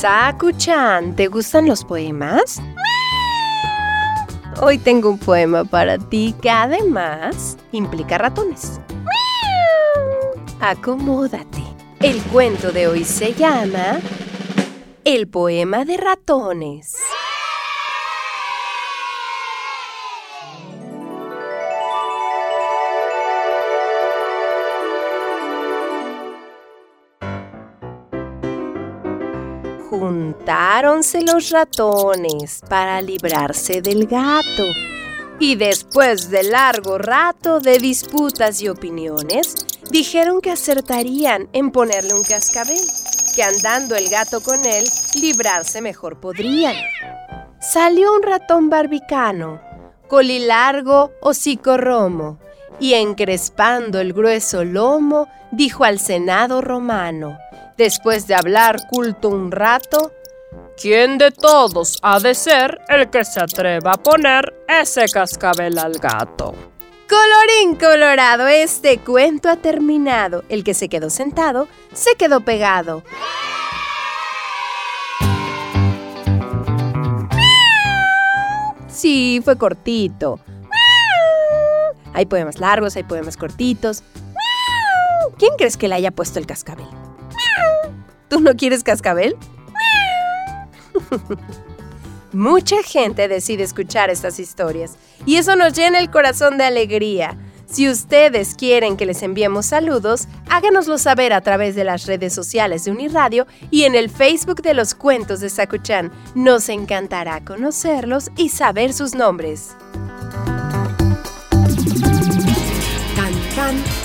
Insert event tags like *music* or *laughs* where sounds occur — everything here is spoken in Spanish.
Saku-chan, ¿te gustan los poemas? Hoy tengo un poema para ti que además implica ratones. Acomódate. El cuento de hoy se llama El poema de ratones. Juntáronse los ratones para librarse del gato. Y después de largo rato de disputas y opiniones, dijeron que acertarían en ponerle un cascabel, que andando el gato con él, librarse mejor podrían. Salió un ratón barbicano, colilargo, hocico romo, y encrespando el grueso lomo, dijo al Senado romano, Después de hablar culto un rato, ¿quién de todos ha de ser el que se atreva a poner ese cascabel al gato? Colorín colorado, este cuento ha terminado. El que se quedó sentado, se quedó pegado. Sí, fue cortito. Hay poemas largos, hay poemas cortitos. ¿Quién crees que le haya puesto el cascabel? ¿Tú no quieres cascabel? *laughs* Mucha gente decide escuchar estas historias y eso nos llena el corazón de alegría. Si ustedes quieren que les enviemos saludos, háganoslo saber a través de las redes sociales de Uniradio y en el Facebook de los cuentos de Sakuchan. Nos encantará conocerlos y saber sus nombres. Can, can.